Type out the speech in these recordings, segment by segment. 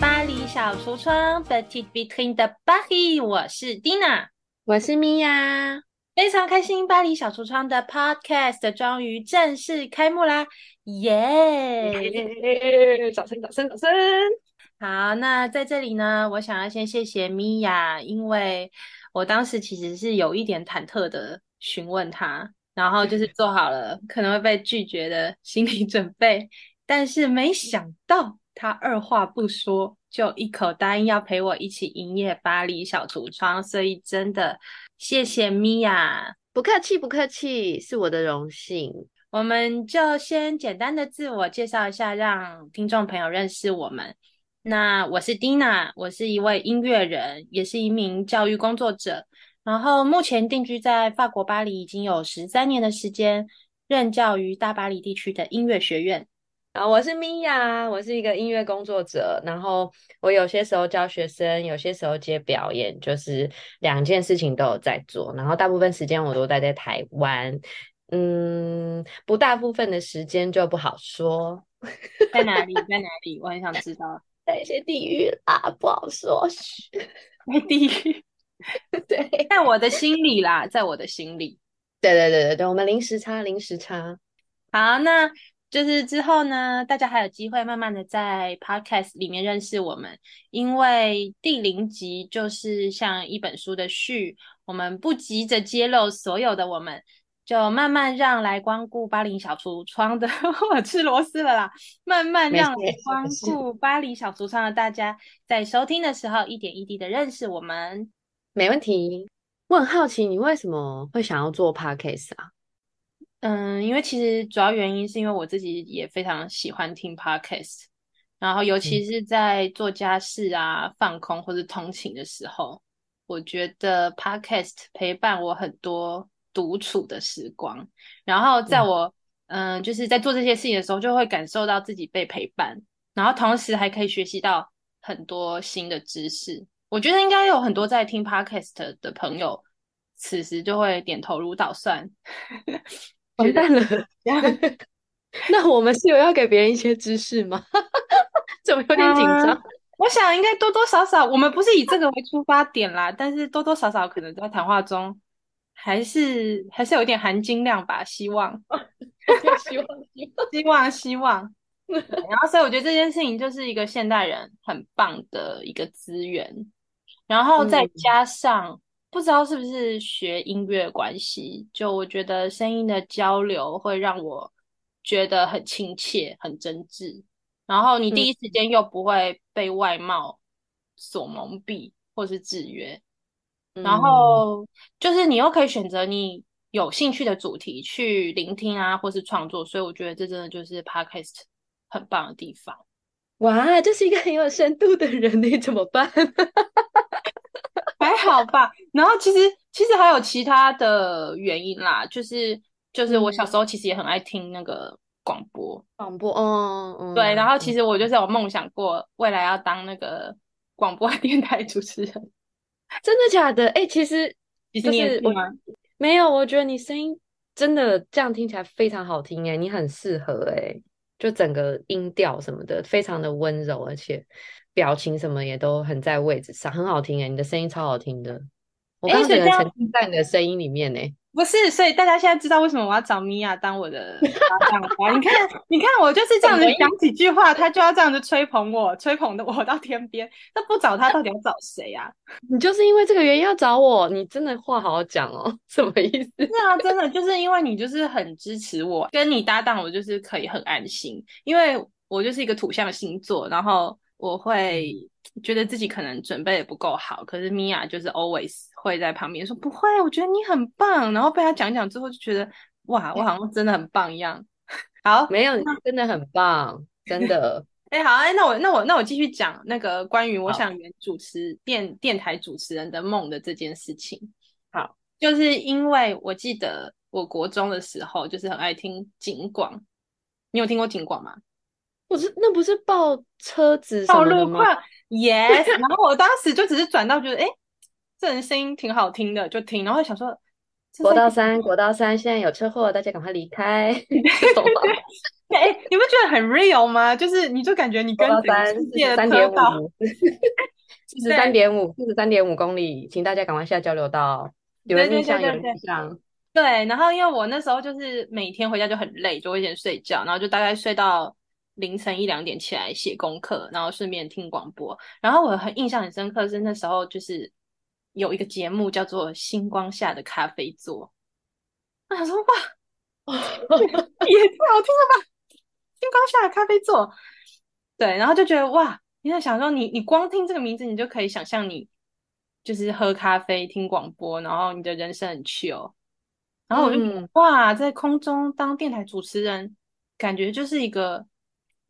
巴黎小橱窗，Petite Vitrine de Paris，我是 Dina，我是米娅，非常开心，巴黎小橱窗的 Podcast 终于正式开幕啦，耶、yeah!！掌声，掌声，掌声！好，那在这里呢，我想要先谢谢米娅，因为我当时其实是有一点忐忑的询问她，然后就是 做好了可能会被拒绝的心理准备。但是没想到他二话不说就一口答应要陪我一起营业巴黎小橱窗，所以真的谢谢米娅，不客气不客气，是我的荣幸。我们就先简单的自我介绍一下，让听众朋友认识我们。那我是 Dina，我是一位音乐人，也是一名教育工作者，然后目前定居在法国巴黎已经有十三年的时间，任教于大巴黎地区的音乐学院。啊，我是米娅，我是一个音乐工作者，然后我有些时候教学生，有些时候接表演，就是两件事情都有在做。然后大部分时间我都待在台湾，嗯，不大部分的时间就不好说。在哪里？在哪里？我很想知道。在一些地域啦，不好说。在地域，对，在我的心里啦，在我的心里。对对对对对，我们零时差，零时差。好，那。就是之后呢，大家还有机会慢慢的在 podcast 里面认识我们，因为第零集就是像一本书的序，我们不急着揭露所有的我们，就慢慢让来光顾巴黎小橱窗的，我吃螺丝了啦，慢慢让来光顾巴黎小橱窗的大家在收听的时候一点一滴的认识我们。没问题，我很好奇你为什么会想要做 podcast 啊？嗯，因为其实主要原因是因为我自己也非常喜欢听 podcast，然后尤其是在做家事啊、嗯、放空或者通勤的时候，我觉得 podcast 陪伴我很多独处的时光。然后在我嗯，嗯，就是在做这些事情的时候，就会感受到自己被陪伴，然后同时还可以学习到很多新的知识。我觉得应该有很多在听 podcast 的朋友，此时就会点头如捣蒜。完蛋了！那我们是有要给别人一些知识吗？怎么有点紧张？我想应该多多少少，我们不是以这个为出发点啦，但是多多少少可能在谈话中还是还是有一点含金量吧。希望，希望，希望，希望。然后，所以我觉得这件事情就是一个现代人很棒的一个资源，然后再加上。不知道是不是学音乐关系，就我觉得声音的交流会让我觉得很亲切、很真挚。然后你第一时间又不会被外貌所蒙蔽或是制约，嗯、然后就是你又可以选择你有兴趣的主题去聆听啊，或是创作。所以我觉得这真的就是 Podcast 很棒的地方。哇，这是一个很有深度的人，你怎么办？还 好吧，然后其实其实还有其他的原因啦，就是就是我小时候其实也很爱听那个广播广播，嗯嗯，对，然后其实我就是有梦想过未来要当那个广播 电台主持人，真的假的？哎、欸，其实其实你？没有，我觉得你声音真的这样听起来非常好听哎，你很适合哎，就整个音调什么的非常的温柔，而且。表情什么也都很在位置上，很好听诶，你的声音超好听的，我刚刚觉得沉浸在你的声音里面呢。不是，所以大家现在知道为什么我要找米娅当我的搭档了。你看，你看，我就是这样子讲几句话，他就要这样子吹捧我，吹捧的我到天边。那不找他，到底要找谁呀、啊？你就是因为这个原因要找我？你真的话好好讲哦，什么意思？是啊，真的就是因为你就是很支持我，跟你搭档，我就是可以很安心，因为我就是一个土象星座，然后。我会觉得自己可能准备的不够好，可是米娅就是 always 会在旁边说不会，我觉得你很棒。然后被他讲讲之后，就觉得哇，我好像真的很棒一样。好，没有，你真的很棒，真的。哎、欸，好，哎，那我那我那我继续讲那个关于我想演主持电电台主持人的梦的这件事情。好，就是因为我记得我国中的时候，就是很爱听警广。你有听过警广吗？不是，那不是报车子报路况？Yes。然后我当时就只是转到觉得，哎、欸，这人声音挺好听的，就听。然后想说，国道三，国道三现在有车祸，大家赶快离开。哎、欸，你不觉得很 real 吗？就是你就感觉你跟整个世界的车道四十三点五，四十三点五公里，请大家赶快下交流道。有人印象，有人印象。对，然后因为我那时候就是每天回家就很累，就会先睡觉，然后就大概睡到凌晨一两点起来写功课，然后顺便听广播。然后我很印象很深刻是那时候就是有一个节目叫做《星光下的咖啡座》，我想说哇，也太好听了吧！星光下的咖啡座，对，然后就觉得哇，你在想说你你光听这个名字，你就可以想象你就是喝咖啡听广播，然后你的人生很 chill。然后我就、嗯、哇，在空中当电台主持人，感觉就是一个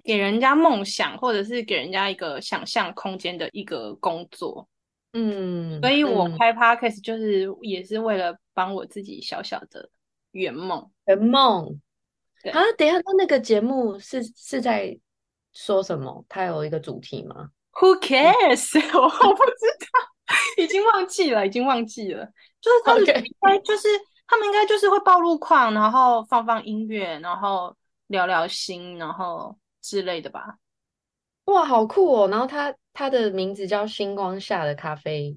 给人家梦想，或者是给人家一个想象空间的一个工作。嗯，所以我开 Podcast 就是也是为了帮我自己小小的圆梦。圆梦。对啊，等一下，那那个节目是是在说什么？它有一个主题吗？Who cares？、嗯、我我不知道，已经忘记了，已经忘记了。就是他们应该就是。Okay. 他们应该就是会报路况，然后放放音乐，然后聊聊心，然后之类的吧。哇，好酷哦！然后他他的名字叫星光下的咖啡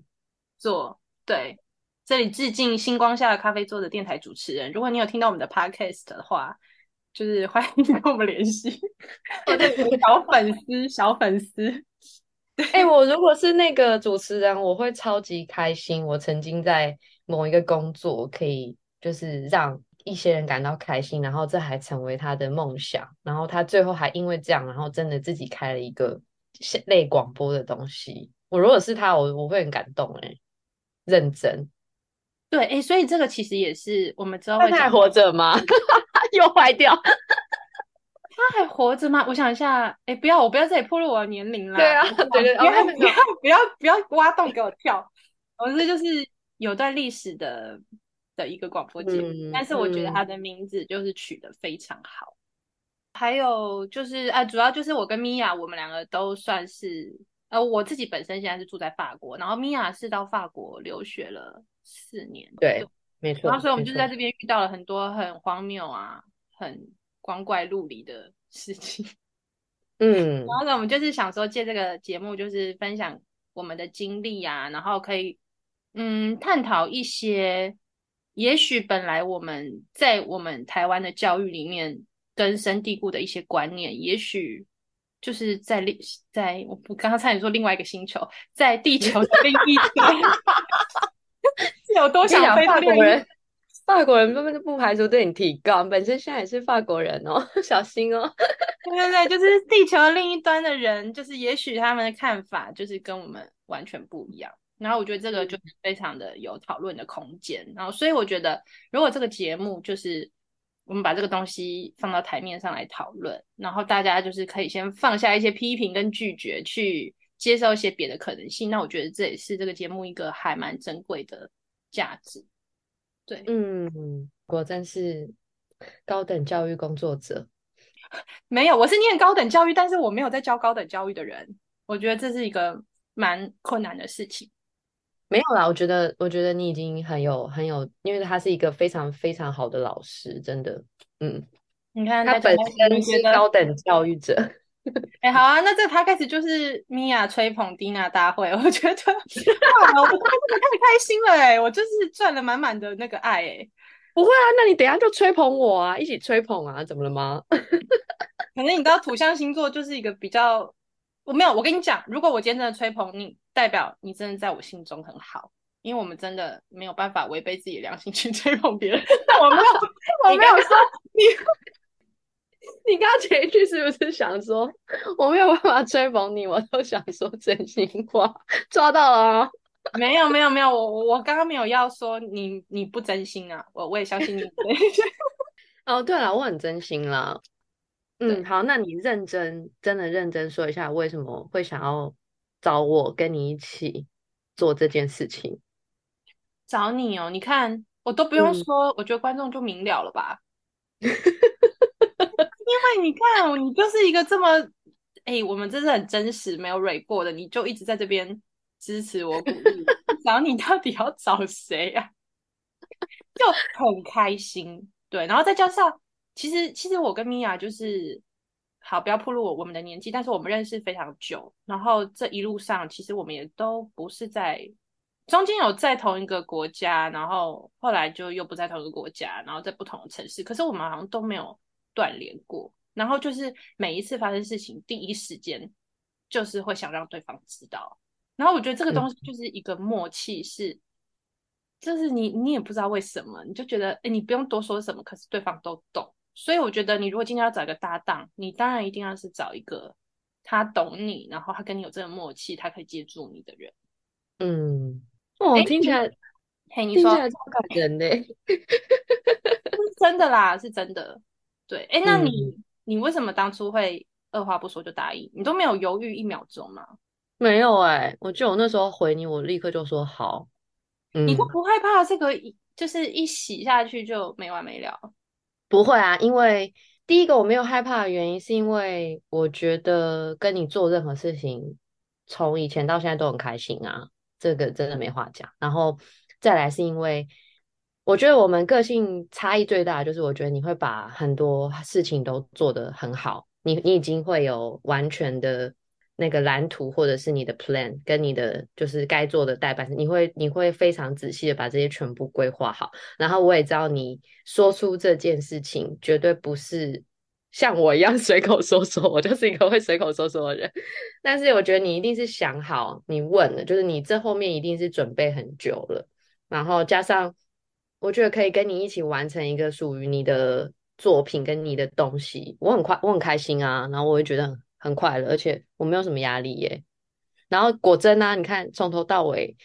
座，对，这里致敬星光下的咖啡座的电台主持人。如果你有听到我们的 podcast 的话，就是 欢迎跟我们联系。小粉丝，小粉丝。哎、欸，我如果是那个主持人，我会超级开心。我曾经在某一个工作可以。就是让一些人感到开心，然后这还成为他的梦想，然后他最后还因为这样，然后真的自己开了一个类广播的东西。我如果是他，我我会很感动哎，认真。对，哎、欸，所以这个其实也是我们知道。他还活着吗？又坏掉？他还活着吗？我想一下，哎、欸，不要，我不要这里暴露我的年龄了。对啊，对对，不要不要不要不要挖洞给我跳。我这就是有段历史的。的一个广播节目，嗯、但是我觉得他的名字就是取得非常好。嗯、还有就是啊，主要就是我跟米娅，我们两个都算是呃，我自己本身现在是住在法国，然后米娅是到法国留学了四年，对，对没错。然后所以我们就是在这边遇到了很多很荒谬啊、很光怪陆离的事情。嗯，然后呢，我们就是想说借这个节目，就是分享我们的经历啊，然后可以嗯探讨一些。也许本来我们在我们台湾的教育里面根深蒂固的一些观念，也许就是在另在我刚刚差点说另外一个星球，在地球的另一端，是 有多想飞法国人？法国人根本就不排除对你提高，本身现在也是法国人哦，小心哦。对对对，就是地球的另一端的人，就是也许他们的看法就是跟我们完全不一样。然后我觉得这个就是非常的有讨论的空间，然后所以我觉得如果这个节目就是我们把这个东西放到台面上来讨论，然后大家就是可以先放下一些批评跟拒绝，去接受一些别的可能性，那我觉得这也是这个节目一个还蛮珍贵的价值。对，嗯，果真是高等教育工作者。没有，我是念高等教育，但是我没有在教高等教育的人，我觉得这是一个蛮困难的事情。没有啦，我觉得，我觉得你已经很有很有，因为他是一个非常非常好的老师，真的，嗯，你看他本身是高等教育者。哎、欸，好啊，那这个 podcast 就是米娅吹捧蒂娜大会，我觉得哇，我真的太开心了哎，我就是赚了满满的那个爱哎，不会啊，那你等一下就吹捧我啊，一起吹捧啊，怎么了吗？可能你知道土象星座就是一个比较，我没有，我跟你讲，如果我今天真的吹捧你。代表你真的在我心中很好，因为我们真的没有办法违背自己的良心去吹捧别人。我没有，我没有说你。你刚刚前一句是不是想说我没有办法吹捧你？我都想说真心话，抓到了啊！没有，没有，没有，我我刚刚没有要说你你不真心啊，我我也相信你。哦，对了，我很真心啦。嗯，好，那你认真，真的认真说一下，为什么会想要？找我跟你一起做这件事情，找你哦！你看我都不用说，嗯、我觉得观众就明了了吧？因为你看，你就是一个这么哎、欸，我们真是很真实，没有蕊过的，你就一直在这边支持我鼓励。找你到底要找谁呀、啊？就很开心，对，然后再加上其实其实我跟米娅就是好，不要暴露我我们的年纪，但是我们认识非常久，然后这一路上其实我们也都不是在中间有在同一个国家，然后后来就又不在同一个国家，然后在不同的城市，可是我们好像都没有断联过。然后就是每一次发生事情，第一时间就是会想让对方知道。然后我觉得这个东西就是一个默契是，是、嗯、就是你你也不知道为什么，你就觉得哎，你不用多说什么，可是对方都懂。所以我觉得，你如果今天要找一个搭档，你当然一定要是找一个他懂你，然后他跟你有这个默契，他可以接住你的人。嗯，哦，听起来，嘿，你起来超感人的，是真的啦，是真的。对，哎，那你、嗯、你为什么当初会二话不说就答应？你都没有犹豫一秒钟吗？没有哎、欸，我记得我那时候回你，我立刻就说好。嗯、你都不害怕这个就是一洗下去就没完没了？不会啊，因为第一个我没有害怕的原因，是因为我觉得跟你做任何事情，从以前到现在都很开心啊，这个真的没话讲。然后再来是因为，我觉得我们个性差异最大就是，我觉得你会把很多事情都做得很好，你你已经会有完全的。那个蓝图或者是你的 plan 跟你的就是该做的代办，你会你会非常仔细的把这些全部规划好。然后我也知道你说出这件事情绝对不是像我一样 随口说说，我就是一个会随口说说的人。但是我觉得你一定是想好，你问了，就是你这后面一定是准备很久了。然后加上我觉得可以跟你一起完成一个属于你的作品跟你的东西，我很快我很开心啊。然后我会觉得。很快乐，而且我没有什么压力耶。然后果真啊，你看从头到尾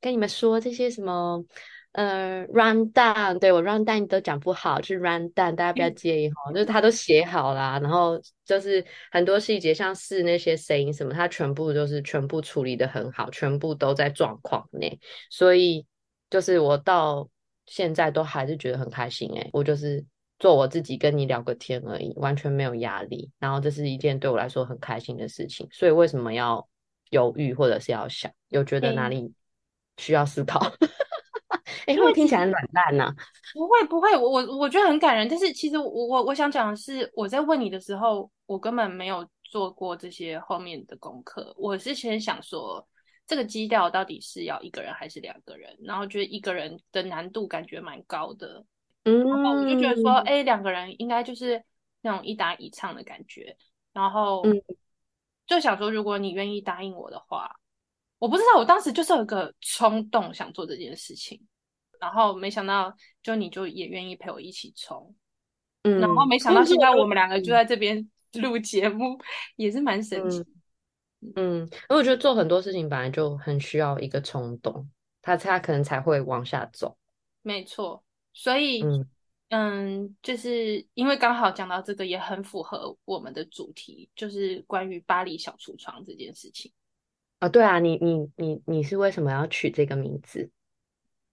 跟你们说这些什么呃 run down，对我 run down 都讲不好，就是 run down，大家不要介意哈。嗯、就是他都写好啦，然后就是很多细节，像是那些声音什么，他全部就是全部处理得很好，全部都在状况内。所以就是我到现在都还是觉得很开心诶，我就是。做我自己跟你聊个天而已，完全没有压力。然后这是一件对我来说很开心的事情，所以为什么要犹豫或者是要想，有觉得哪里需要思考？哎、欸，会不会听起来很软烂呢？不会不会，我我我觉得很感人。但是其实我我我想讲的是，我在问你的时候，我根本没有做过这些后面的功课。我是先想说，这个基调到底是要一个人还是两个人？然后觉得一个人的难度感觉蛮高的。嗯，然后我就觉得说，哎，两个人应该就是那种一搭一唱的感觉。然后，就想说，如果你愿意答应我的话，我不知道，我当时就是有一个冲动想做这件事情。然后没想到，就你就也愿意陪我一起冲。嗯，然后没想到现在我们两个就在这边 录节目，也是蛮神奇。嗯，因为我觉得做很多事情本来就很需要一个冲动，他他可能才会往下走。没错。所以，嗯，嗯，就是因为刚好讲到这个，也很符合我们的主题，就是关于巴黎小橱窗这件事情。啊、哦，对啊，你你你你是为什么要取这个名字？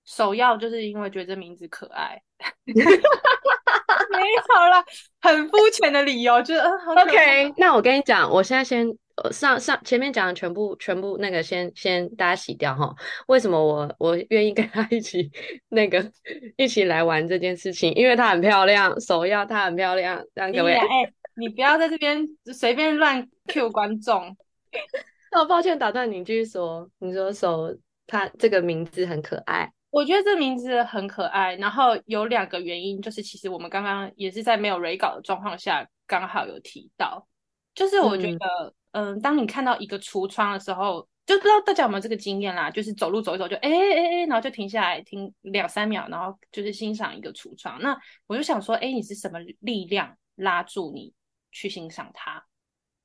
首要就是因为觉得这名字可爱。没有啦，很肤浅的理由，就是嗯，OK。那我跟你讲，我现在先。上上前面讲的全部全部那个先先大家洗掉哈，为什么我我愿意跟他 一起那个一起来玩这件事情？因为她很漂亮，首要她很漂亮，这样各位。哎、欸，你不要在这边随便乱 Q 观众。那我抱歉打断你，继续说。你说首他这个名字很可爱，我觉得这名字很可爱。然后有两个原因，就是其实我们刚刚也是在没有 re 稿的状况下刚好有提到，就是我觉得。嗯嗯，当你看到一个橱窗的时候，就不知道大家有没有这个经验啦，就是走路走一走就哎哎哎，然后就停下来停两三秒，然后就是欣赏一个橱窗。那我就想说，哎，你是什么力量拉住你去欣赏它？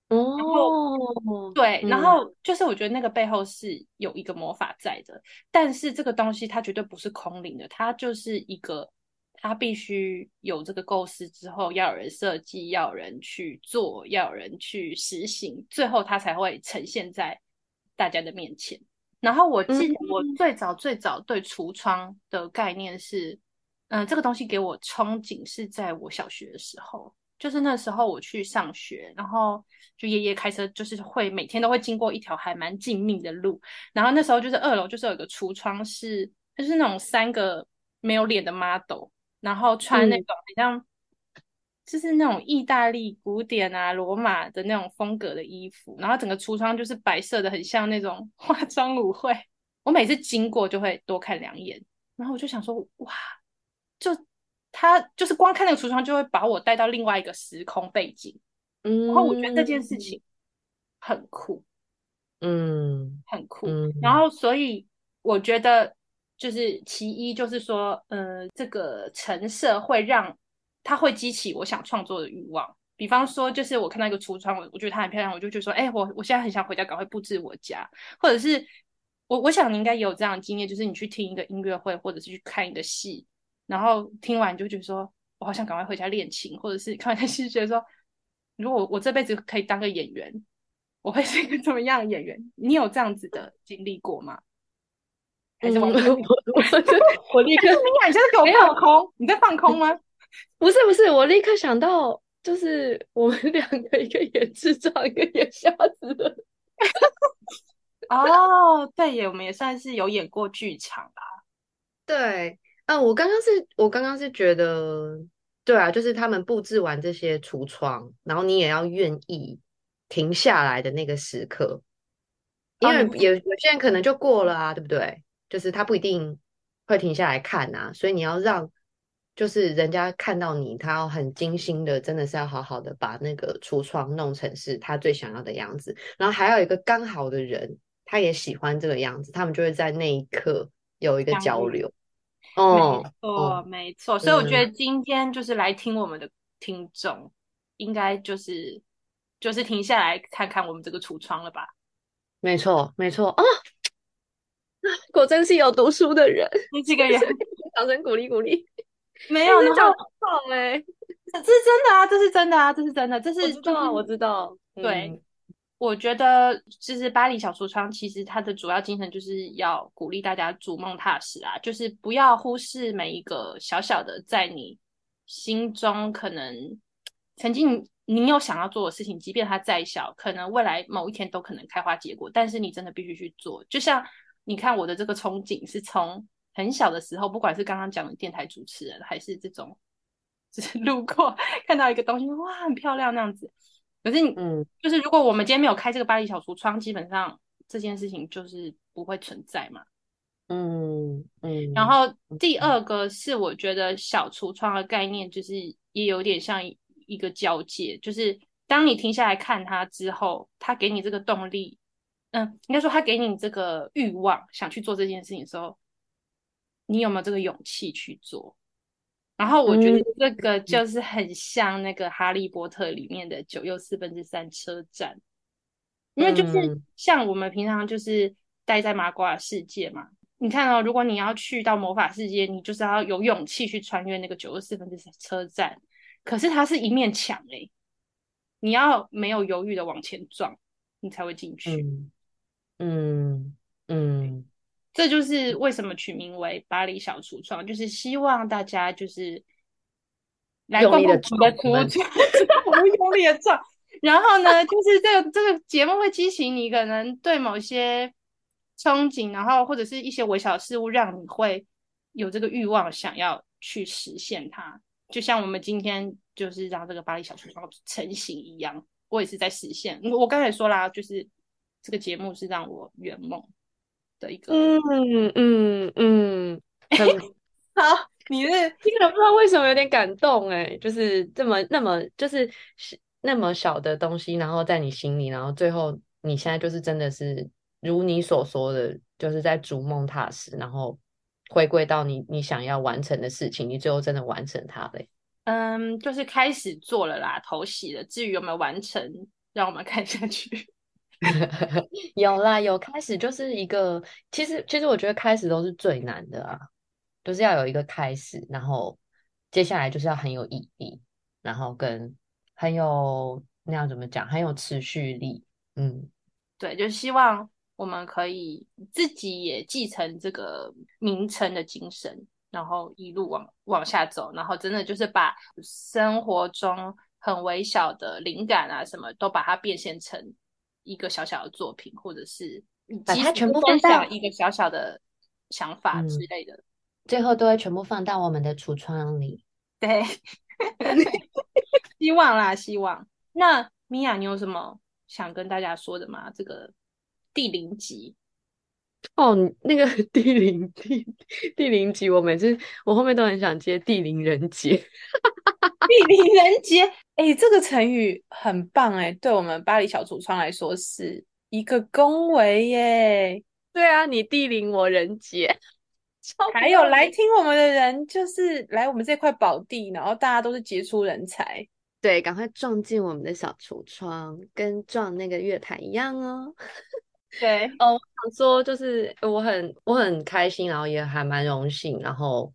哦，对，然后就是我觉得那个背后是有一个魔法在的，但是这个东西它绝对不是空灵的，它就是一个。他必须有这个构思之后，要有人设计，要有人去做，要有人去实行，最后他才会呈现在大家的面前。然后我记得我最早最早对橱窗的概念是，嗯、呃，这个东西给我憧憬是在我小学的时候，就是那时候我去上学，然后就爷爷开车，就是会每天都会经过一条还蛮静谧的路，然后那时候就是二楼就是有一个橱窗是，是就是那种三个没有脸的 model。然后穿那种很像就是那种意大利古典啊、罗马的那种风格的衣服，然后整个橱窗就是白色的很像那种 化妆舞会。我每次经过就会多看两眼，然后我就想说，哇，就他就是光看那个橱窗就会把我带到另外一个时空背景。嗯，然后我觉得这件事情很酷，嗯，很酷。嗯，然后所以我觉得就是其一就是说，呃，这个陈设会让它会激起我想创作的欲望。比方说，就是我看到一个橱窗，我我觉得它很漂亮，我就觉得说，哎，我我现在很想回家赶快布置我家，或者是我我想你应该也有这样的经验，就是你去听一个音乐会，或者是去看一个戏，然后听完你就觉得说我好想赶快回家练琴，或者是看完戏觉得说。如果我这辈子可以当个演员，我会是一个怎么样的演员？你有这样子的经历过吗？还是 我我 我立刻，你现在给我放空？你在放空吗？不是不是，我立刻想到，就是我们两个一个演智障，一个演瞎子的。哦，对耶，我们也算是有演过剧场吧？对，啊，我刚刚是我刚刚是觉得。对啊，就是他们布置完这些橱窗，然后你也要愿意停下来的那个时刻，因为有有些人可能就过了啊，对不对？就是他不一定会停下来看啊，所以你要让就是人家看到你，他要很精心的，真的是要好好的把那个橱窗弄成是他最想要的样子，然后还有一个刚好的人，他也喜欢这个样子，他们就会在那一刻有一个交流。哦，没错，没错，所以我觉得今天就是来听我们的听众，嗯、应该就是就是停下来看看我们这个橱窗了吧？没错，没错啊，果真是有读书的人，你几个人，掌声鼓励鼓励，没有，那叫棒哎，这是真的啊，这是真的啊，这是真的，这是我知道，我知道，对。嗯我觉得就是巴黎小橱窗，其实它的主要精神就是要鼓励大家逐梦踏实啊，就是不要忽视每一个小小的在你心中可能曾经你有想要做的事情，即便它再小，可能未来某一天都可能开花结果。但是你真的必须去做。就像你看我的这个憧憬，是从很小的时候，不管是刚刚讲的电台主持人，还是这种就是 路过看到一个东西，哇，很漂亮那样子。可是你，嗯，就是如果我们今天没有开这个巴黎小橱窗，基本上这件事情就是不会存在嘛。嗯嗯。然后第二个是，我觉得小橱窗的概念就是也有点像一个交界，就是当你停下来看它之后，它给你这个动力，嗯，应该说他给你这个欲望，想去做这件事情的时候，你有没有这个勇气去做？然后我觉得这个就是很像那个《哈利波特》里面的九又四分之三车站，因为就是像我们平常就是待在麻瓜的世界嘛。你看哦，如果你要去到魔法世界，你就是要有勇气去穿越那个九又四分之三车站。可是它是一面墙诶，你要没有犹豫的往前撞，你才会进去。嗯嗯。嗯这就是为什么取名为巴黎小橱窗，就是希望大家就是来逛逛我的橱窗，我们用力的撞。然后呢，就是这个这个节目会激起你可能对某些憧憬，然后或者是一些微小的事物，让你会有这个欲望想要去实现它。就像我们今天就是让这个巴黎小橱窗成型一样，我也是在实现。我刚才也说啦，就是这个节目是让我圆梦。的一个，嗯嗯嗯，很 好，你是听了不知道为什么有点感动哎，就是这么那么就是那么小的东西，然后在你心里，然后最后你现在就是真的是如你所说的，就是在逐梦踏实，然后回归到你你想要完成的事情，你最后真的完成它嘞。嗯，就是开始做了啦，头洗了，至于有没有完成，让我们看下去。有啦，有开始就是一个，其实其实我觉得开始都是最难的啊，就是要有一个开始，然后接下来就是要很有意义，然后跟很有那样怎么讲，很有持续力。嗯，对，就希望我们可以自己也继承这个名称的精神，然后一路往往下走，然后真的就是把生活中很微小的灵感啊，什么都把它变现成。一个小小的作品，或者是把它全部分享一个小小的想法之类的，最后都会全部放到我们的橱窗里。对，希望啦，希望。那米娅，你有什么想跟大家说的吗？这个第零集哦，那个第零第第零集，我每次我后面都很想接第零人杰，第零人杰，哎、欸，这个成语很棒哎、欸，对我们巴黎小橱窗来说是一个恭维耶。对啊，你地灵我人杰，还有来听我们的人，就是来我们这块宝地，然后大家都是杰出人才。对，赶快撞进我们的小橱窗，跟撞那个月台一样哦。对哦，我想说，就是我很我很开心，然后也还蛮荣幸，然后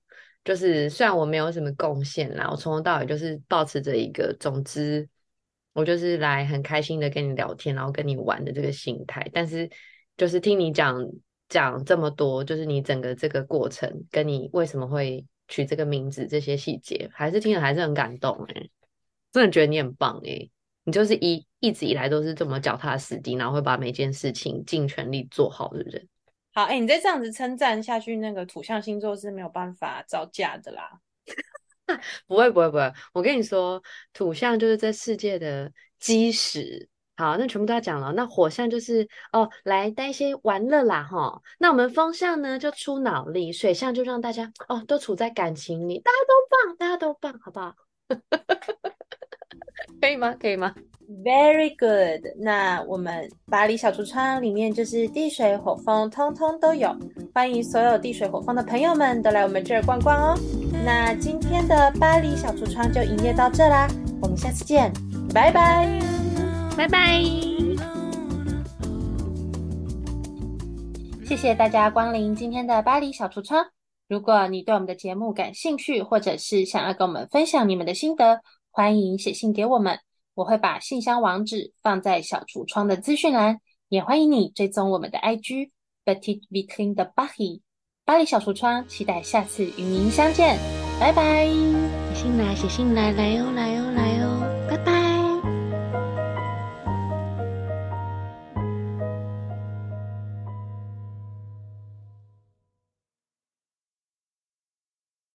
就是虽然我没有什么贡献啦，我从头到尾就是保持着一个，总之我就是来很开心的跟你聊天，然后跟你玩的这个心态。但是就是听你讲讲这么多，就是你整个这个过程，跟你为什么会取这个名字，这些细节，还是听了还是很感动哎、真的觉得你很棒诶，你就是一一直以来都是这么脚踏实地，然后会把每件事情尽全力做好的人。好，哎，你再这样子称赞下去，那个土象星座是没有办法招架的啦。不会，不会，不会。我跟你说，土象就是这世界的基石。好，那全部都要讲了。那火象就是哦，来带一些玩乐啦，哈。那我们风象呢，就出脑力；水象就让大家哦，都处在感情里，大家都棒，大家都棒，好不好？可以吗？可以吗？Very good。那我们巴黎小橱窗里面就是地水火风，通通都有。欢迎所有地水火风的朋友们都来我们这儿逛逛哦。那今天的巴黎小橱窗就营业到这啦，我们下次见，拜拜，拜拜。谢谢大家光临今天的巴黎小橱窗。如果你对我们的节目感兴趣，或者是想要跟我们分享你们的心得，欢迎写信给我们，我会把信箱网址放在小橱窗的资讯栏，也欢迎你追踪我们的 IG Petite Vitrine de Paris 巴黎小橱窗，期待下次与您相见，拜拜。写信来，写信来，来哦，来。